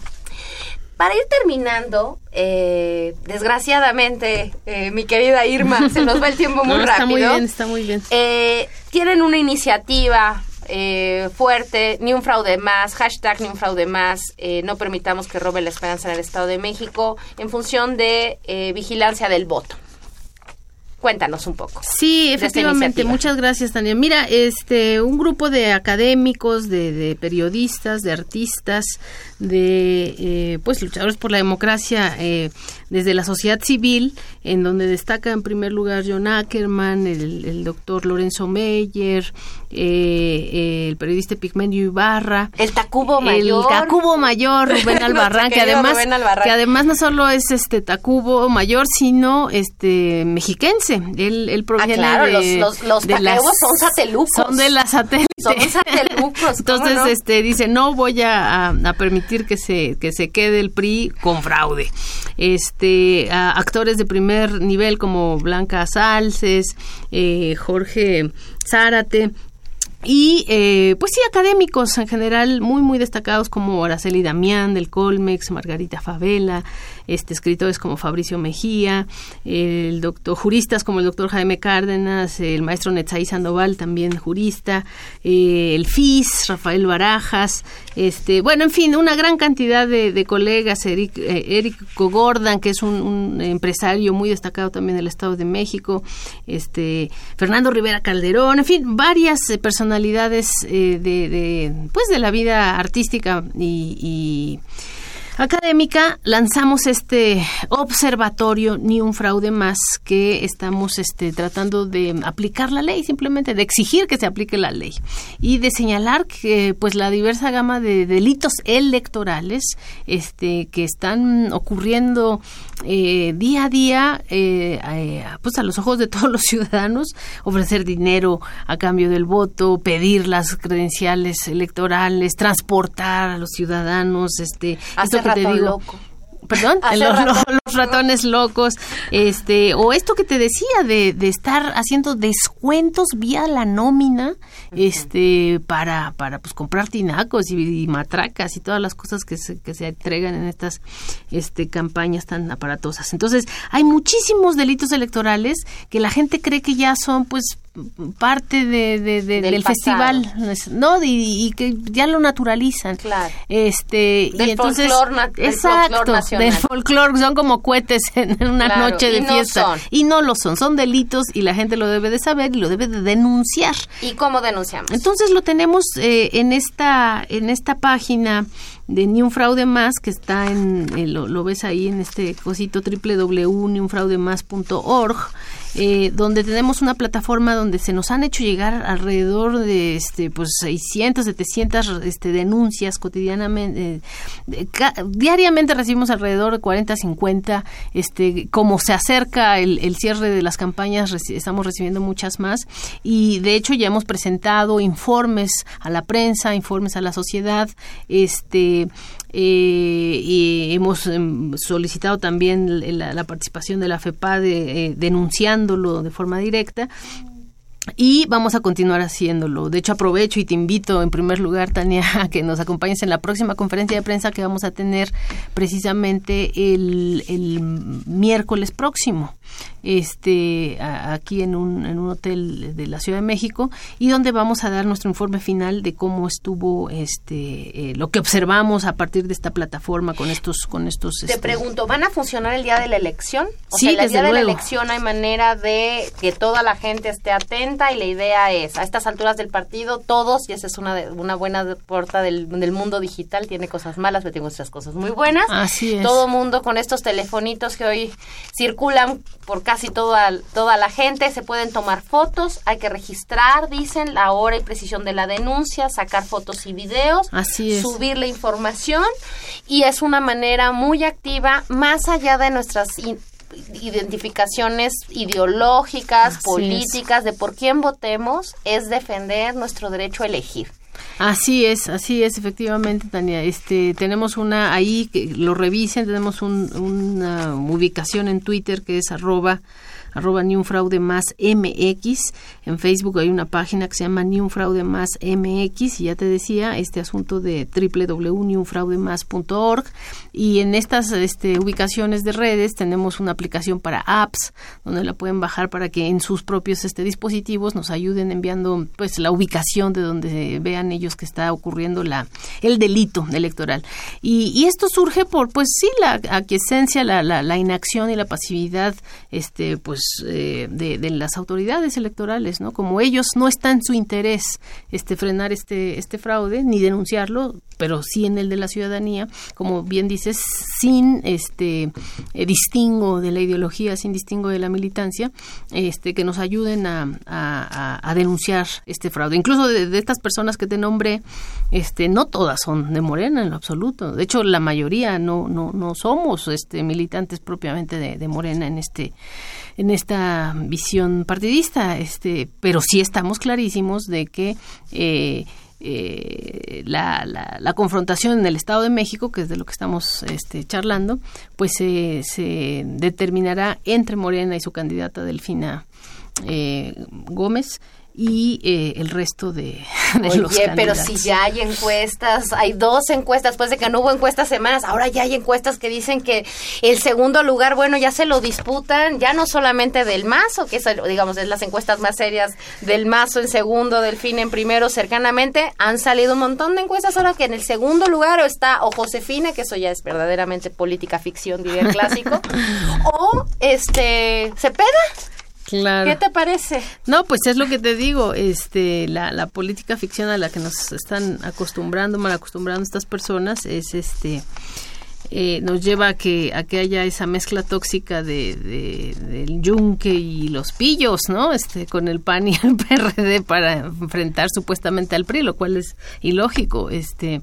Para ir terminando, eh, desgraciadamente, eh, mi querida Irma, <laughs> se nos va el tiempo muy No, rápido. está muy bien, está muy bien. Eh, tienen una iniciativa eh, fuerte, ni un fraude más, hashtag ni un fraude más, eh, no permitamos que robe la esperanza en el Estado de México, en función de eh, vigilancia del voto. Cuéntanos un poco. Sí, efectivamente. Muchas gracias, Tania. Mira, este, un grupo de académicos, de, de periodistas, de artistas, de, eh, pues, luchadores por la democracia eh, desde la sociedad civil, en donde destaca en primer lugar John Ackerman, el, el doctor Lorenzo Meyer, eh, el periodista Pigmenio Ibarra, El Tacubo Mayor. el Tacubo Mayor, Rubén <laughs> Albarrán, que además, Rubén Albarrán. que además no solo es este Tacubo Mayor, sino este mexiquense. Él, él proviene Ah, claro, de, los- los- los de son satelucos. Son de las satélites. Son satelucos, ¿cómo Entonces, no? este, dice, no voy a, a- a permitir que se, que se quede el PRI con fraude. Este, a actores de primer nivel como Blanca Salces, eh, Jorge Zárate, y eh, pues sí, académicos en general muy muy destacados como Araceli Damián del Colmex, Margarita Favela, este escritores como Fabricio Mejía, el doctor juristas como el doctor Jaime Cárdenas, el maestro Netzaí Sandoval también jurista, eh, el FIS, Rafael Barajas, este, bueno, en fin, una gran cantidad de, colegas, Eric, eh, Eric Gordon, que es un, un empresario muy destacado también del Estado de México, este, Fernando Rivera Calderón, en fin, varias eh, personalidades eh, de, de, pues de la vida artística y, y académica lanzamos este observatorio ni un fraude más que estamos este tratando de aplicar la ley simplemente de exigir que se aplique la ley y de señalar que pues la diversa gama de delitos electorales este que están ocurriendo eh, día a día eh, eh, pues a los ojos de <laughs> todos los ciudadanos ofrecer dinero a cambio del voto pedir las credenciales electorales transportar a los ciudadanos este Hacer que te digo. loco. perdón <laughs> Hacer los, ratón. los- los ratones locos este o esto que te decía de, de estar haciendo descuentos vía la nómina este para para pues comprar tinacos y, y matracas y todas las cosas que se, que se entregan en estas este campañas tan aparatosas. Entonces hay muchísimos delitos electorales que la gente cree que ya son pues parte de, de- de- Del festival no y, y que ya lo naturalizan Claro. este Del y entonces folclor del exacto folclor nacional. del folclore son como cohetes <laughs> en una Claro, noche de y no fiesta son. y no lo son son delitos y la gente lo debe de saber y lo debe de denunciar ¿Y cómo denunciamos? entonces lo tenemos eh, en esta en esta página de Ni un fraude más que está en eh, lo, lo ves ahí en este cosito www.niunfraudemás.org eh, donde tenemos una plataforma donde se nos han hecho llegar alrededor de este pues 600 700 este denuncias cotidianamente eh, diariamente recibimos alrededor de 40 50 este como se acerca el, el cierre de las campañas estamos recibiendo muchas más. Y de hecho ya hemos presentado informes a la prensa informes a la sociedad este eh, y hemos em, solicitado también la, participación de la FEPAD eh, denunciándolo de forma directa y vamos a continuar haciéndolo. De hecho, aprovecho y te invito en primer lugar, Tania, <laughs> a que nos acompañes en la próxima conferencia de prensa que vamos a tener precisamente el miércoles próximo, este, a- aquí en un, en un hotel de la Ciudad de México, y donde vamos a dar nuestro informe final de cómo estuvo este, eh, lo que observamos a partir de esta plataforma con estos, con estos. Te este, pregunto, ¿van a funcionar el día de la elección? O Sí, sea, el día de la elección hay manera de que toda la gente esté atenta y la idea es, a estas alturas del partido, todos, y esa es una, de- una buena puerta del, del mundo digital, tiene cosas malas, pero tiene otras cosas muy buenas. Así es. Todo mundo con estos telefonitos que hoy circulan por casi toda, toda la gente, se pueden tomar fotos, hay que registrar, dicen, la hora y precisión de la denuncia, sacar fotos y videos, Así es. subir la información y es una manera muy activa, más allá de nuestras identificaciones ideológicas, Así políticas, de por quién votemos, es defender nuestro derecho a elegir. Así es, así es, efectivamente, Tania. Este, tenemos una ahí que lo revisen, tenemos un- una ubicación en Twitter que es arroba arroba ni un fraude más MX. En Facebook hay una página que se llama Ni un fraude más MX y ya te decía este asunto de www.niunfraudemás.org y en estas este, ubicaciones de redes tenemos una aplicación para apps donde la pueden bajar para que en sus propios este, dispositivos nos ayuden enviando pues la ubicación de donde vean ellos que está ocurriendo la el delito electoral. Y, y esto surge por pues sí la aquiescencia la, la, inacción y la pasividad este pues eh, de, las autoridades electorales no como ellos no está en su interés este frenar este este fraude ni denunciarlo pero sí en el de la ciudadanía como bien sin este eh, distingo de la ideología sin distingo de la militancia este que nos ayuden a, denunciar este fraude. Incluso de, estas personas que te nombré este no todas son de Morena en lo absoluto. De hecho la mayoría no no no somos este militantes propiamente de, de Morena en este en esta visión partidista, este, pero sí estamos clarísimos de que eh, eh, la, la, la, confrontación en el Estado de México, que es de lo que estamos este, charlando, pues se, se determinará entre Morena y su candidata Delfina eh, Gómez y eh, el resto de, <laughs> de Oye, los pero si ya hay encuestas, hay dos encuestas, después de que no hubo encuestas semanas, ahora ya hay encuestas que dicen que el segundo lugar, bueno, ya se lo disputan, ya no solamente del Mazo, que es, digamos, es las encuestas más serias del Mazo en segundo, del fin en primero, cercanamente, han salido un montón de encuestas ahora que en el segundo lugar está o Josefina, que eso ya es verdaderamente política ficción, diría el clásico, <laughs> o este Cepeda. Claro. ¿Qué te parece? No, pues es lo que te digo, este, la, la política ficción a la que nos están acostumbrando, mal acostumbrando estas personas, es este, eh, nos lleva a que, a que haya esa mezcla tóxica de, de, del yunque y los pillos, ¿no? Este, con el PAN y el <laughs> PRD para enfrentar supuestamente al PRI, lo cual es ilógico. Este,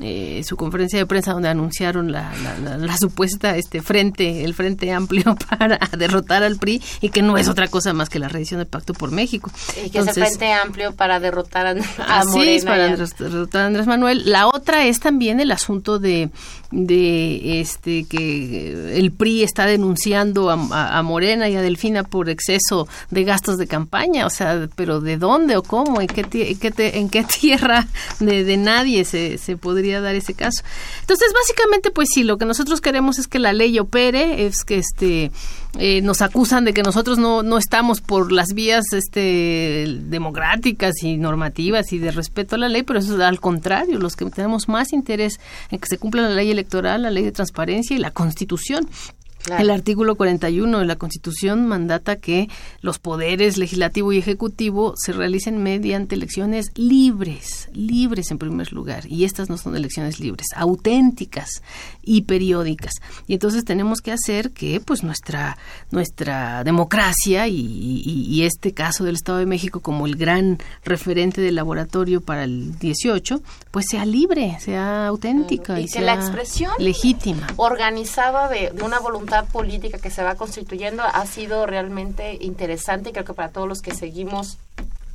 eh, su conferencia de prensa donde anunciaron la, la, la, la, supuesta este frente, el frente amplio <laughs> para derrotar al PRI y que no es otra cosa más que la reedición del Pacto por México. Y que Entonces, ese frente amplio para derrotar a, a así Morena es, para derrotar a Andrés Manuel. La otra es también el asunto de, de este que el PRI está denunciando a, a, a, Morena y a Delfina por exceso de gastos de campaña, o sea, pero ¿de dónde o cómo? ¿En qué, en qué, en qué tierra de, de nadie se, se podría dar ese caso. Entonces, básicamente, pues sí, lo que nosotros queremos es que la ley opere, es que este eh, nos acusan de que nosotros no, no estamos por las vías este democráticas y normativas y de respeto a la ley, pero eso es al contrario, los que tenemos más interés en que se cumpla la ley electoral, la ley de transparencia y la constitución. Claro. El artículo 41 de la Constitución mandata que los poderes legislativo y ejecutivo se realicen mediante elecciones libres, libres en primer lugar, y estas no son elecciones libres, auténticas y periódicas. Y entonces tenemos que hacer que pues nuestra nuestra democracia y, y, y este caso del Estado de México como el gran referente del laboratorio para el 18, pues sea libre, sea auténtica y, y que sea la expresión legítima, organizada de, de una voluntad política que se va constituyendo ha sido realmente interesante creo que para todos los que seguimos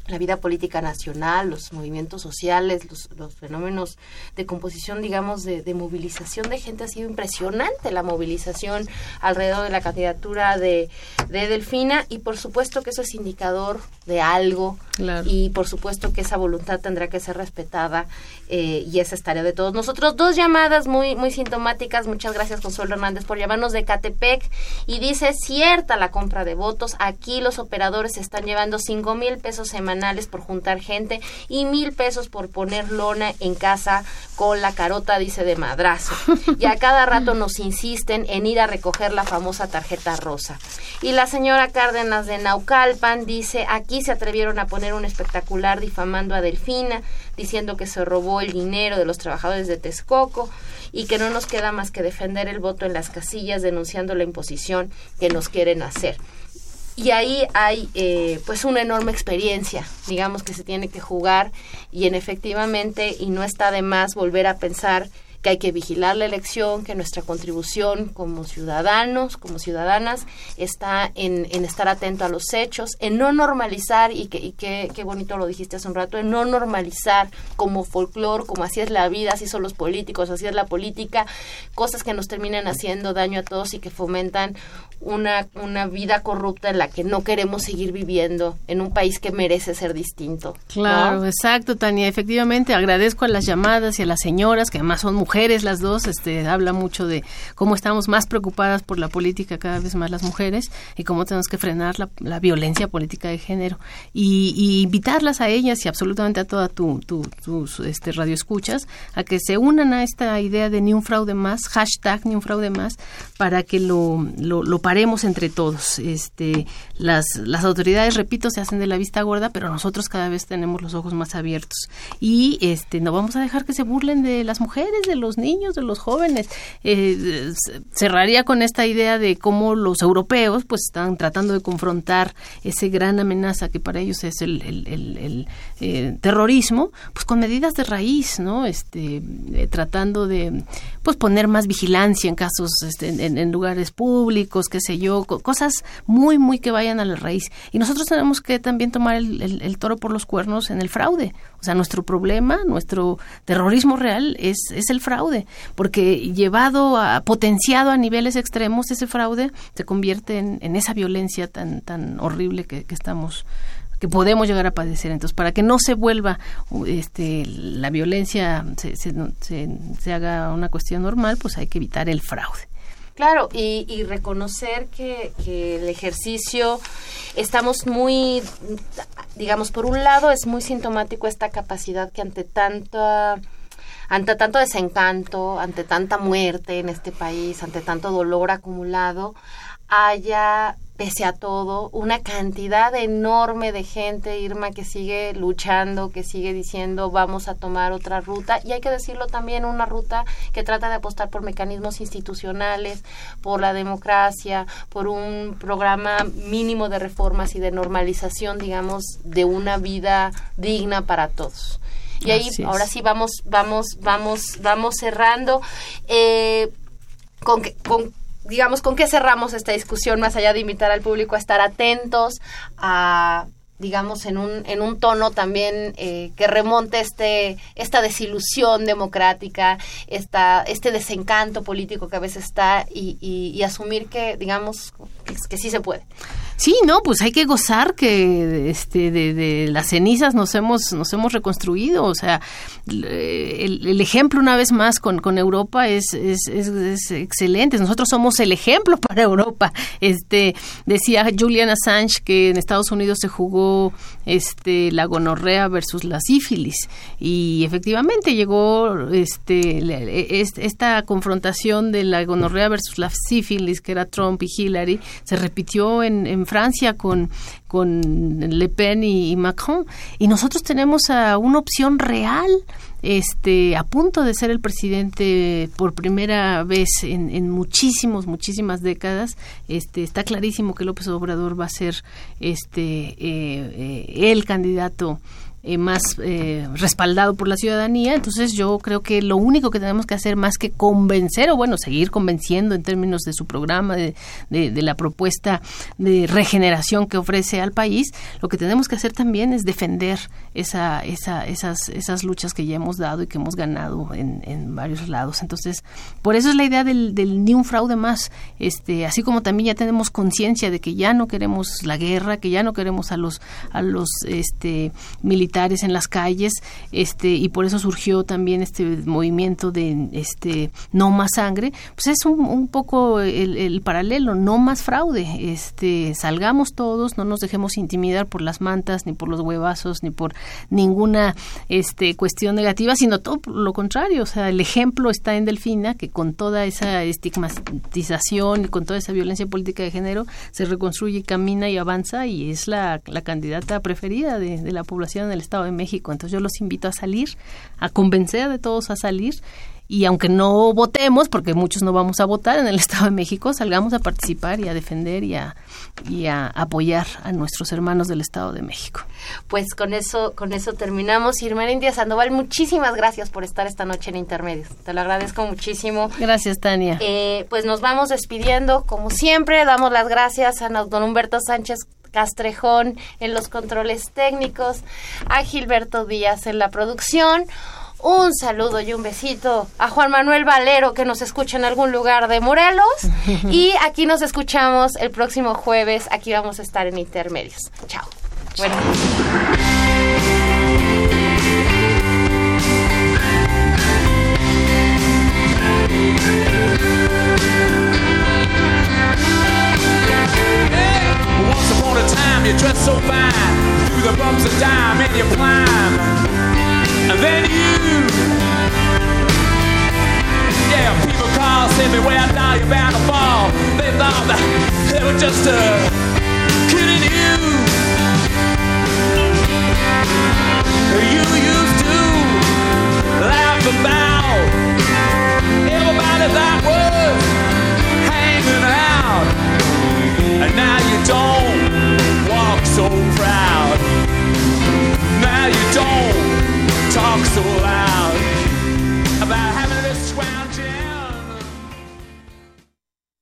la vida política nacional, los movimientos sociales, los, los fenómenos de composición, digamos, de, de, movilización de gente. Ha sido impresionante la movilización alrededor de la candidatura de, de Delfina y por supuesto que eso es indicador de algo. Claro. y por supuesto que esa voluntad tendrá que ser respetada eh, y esa es tarea de todos nosotros. Dos llamadas muy, muy sintomáticas, muchas gracias Consuelo Hernández por llamarnos de Catepec. Y dice cierta la compra de votos, aquí los operadores están llevando cinco mil pesos semanales por juntar gente y mil pesos por poner lona en casa con la carota, dice, de madrazo. Y a cada rato nos insisten en ir a recoger la famosa tarjeta rosa. Y la señora Cárdenas de Naucalpan dice, aquí se atrevieron a poner un espectacular difamando a Delfina, diciendo que se robó el dinero de los trabajadores de Texcoco y que no nos queda más que defender el voto en las casillas denunciando la imposición que nos quieren hacer y ahí hay eh, pues una enorme experiencia digamos que se tiene que jugar y en efectivamente y no está de más volver a pensar que hay que vigilar la elección, que nuestra contribución como ciudadanos, como ciudadanas, está en, en estar atento a los hechos, en no normalizar, y que, y que, qué bonito lo dijiste hace un rato, en no normalizar como folclore, como así es la vida, así son los políticos, así es la política, cosas que nos terminan haciendo daño a todos y que fomentan una, una vida corrupta en la que no queremos seguir viviendo en un país que merece ser distinto. Claro, exacto, Tania. Efectivamente, agradezco a las llamadas y a las señoras, que además son mujeres las dos. Este, habla mucho de cómo estamos más preocupadas por la política cada vez más las mujeres y cómo tenemos que frenar la, la violencia política de género y, y invitarlas a ellas y absolutamente a toda tu, tu, tus este, radioescuchas a que se unan a esta idea de ni un fraude más, hashtag ni un fraude más, para que lo, lo, lo paremos entre todos. Este, las, las autoridades, repito, se hacen de la vista gorda, pero nosotros cada vez tenemos los ojos más abiertos. Y este, no vamos a dejar que se burlen de las mujeres, de los niños, de los jóvenes. Eh, cerraría con esta idea de cómo los europeos pues están tratando de confrontar ese gran amenaza que para ellos es el, eh, terrorismo, pues con medidas de raíz, ¿no? Este, eh, tratando de pues poner más vigilancia en casos, este, en lugares públicos, qué sé yo, co- cosas muy, muy que vayan a la raíz. Y nosotros tenemos que también tomar el, toro por los cuernos en el fraude. O sea, nuestro problema, nuestro terrorismo real es, es el fraude, porque llevado a, potenciado a niveles extremos, ese fraude se convierte en, en esa violencia tan, tan horrible que, que estamos que podemos llegar a padecer. Entonces, para que no se vuelva este, la violencia, se, se, se- se haga una cuestión normal, pues hay que evitar el fraude. Claro, y, y reconocer que, que el ejercicio, estamos muy, digamos, por un lado es muy sintomático esta capacidad que ante tanta, ante tanto desencanto, ante tanta muerte en este país, ante tanto dolor acumulado, haya, pese a todo, una cantidad enorme de gente, Irma, que sigue luchando, que sigue diciendo vamos a tomar otra ruta. Y hay que decirlo también, una ruta que trata de apostar por mecanismos institucionales, por la democracia, por un programa mínimo de reformas y de normalización, digamos, de una vida digna para todos. Y ahí, ahora sí, vamos, vamos, vamos, vamos cerrando. Eh, con, que- con digamos, ¿con qué cerramos esta discusión más allá de invitar al público a estar atentos a digamos en un en un tono también eh, que remonte este esta desilusión democrática esta este desencanto político que a veces está y, y- asumir que digamos que sí se puede Sí, no, pues hay que gozar que este de, las cenizas nos hemos nos hemos reconstruido, o sea, el, el ejemplo una vez más con, con Europa es, es, excelente. Nosotros somos el ejemplo <laughs> para Europa. Este decía Julian Assange que en Estados Unidos se jugó este la gonorrea versus la sífilis y efectivamente llegó este es- esta confrontación de la gonorrea versus la sífilis que era Trump y Hillary se repitió en, en Francia con con Le Pen y, Macron y nosotros tenemos a una opción real este a punto de ser el presidente por primera vez en, en muchísimos muchísimas décadas. Este está clarísimo que López Obrador va a ser este eh, eh, el candidato eh, más eh, respaldado por la ciudadanía. Entonces yo creo que lo único que tenemos que hacer más que convencer o bueno, seguir convenciendo en términos de su programa, de, de, de la propuesta de regeneración que ofrece al país, lo que tenemos que hacer también es defender esa, esa, esas, esas luchas que ya hemos dado y que hemos ganado en, en varios lados. Entonces, por eso es la idea del, del ni un fraude más. Este, así como también ya tenemos conciencia de que ya no queremos la guerra, que ya no queremos a los, a los este, militares en las calles, este, y por eso surgió también este movimiento de este no más sangre, pues es un, un poco el, el paralelo, no más fraude, este, salgamos todos, no nos dejemos intimidar por las mantas, ni por los huevazos, ni por ninguna este cuestión negativa, sino todo lo contrario, o sea, el ejemplo está en Delfina, que con toda esa estigmatización y con toda esa violencia política de género se reconstruye, camina y avanza y es la, la candidata preferida de, la población el Estado de México. Entonces yo los invito a salir, a convencer de todos a salir y aunque no votemos, porque muchos no vamos a votar en el <laughs> Estado de México, salgamos a participar y a defender y a, y a apoyar a nuestros hermanos del Estado de México. Pues con eso, con eso terminamos. Irma India Sandoval, muchísimas gracias por estar esta noche en Intermedios. Te lo agradezco muchísimo. Gracias, Tania. Eh, pues nos vamos despidiendo, como siempre, damos las gracias a don Humberto Sánchez Castrejón en los controles técnicos, a Gilberto Díaz en la producción. Un saludo y un besito a Juan Manuel Valero que nos escucha en algún lugar de Morelos. <laughs> y aquí nos escuchamos el próximo jueves. Aquí vamos a estar en Intermedios. Chao. Bueno. you dress so fine. You the bumps a dime and you climb. And then you. Yeah, people call, send me where I thought you bound to fall. They thought that they were just uh, kidding you. You used to laugh about everybody that was hanging out. And now you don't so proud. Now you don't talk so loud.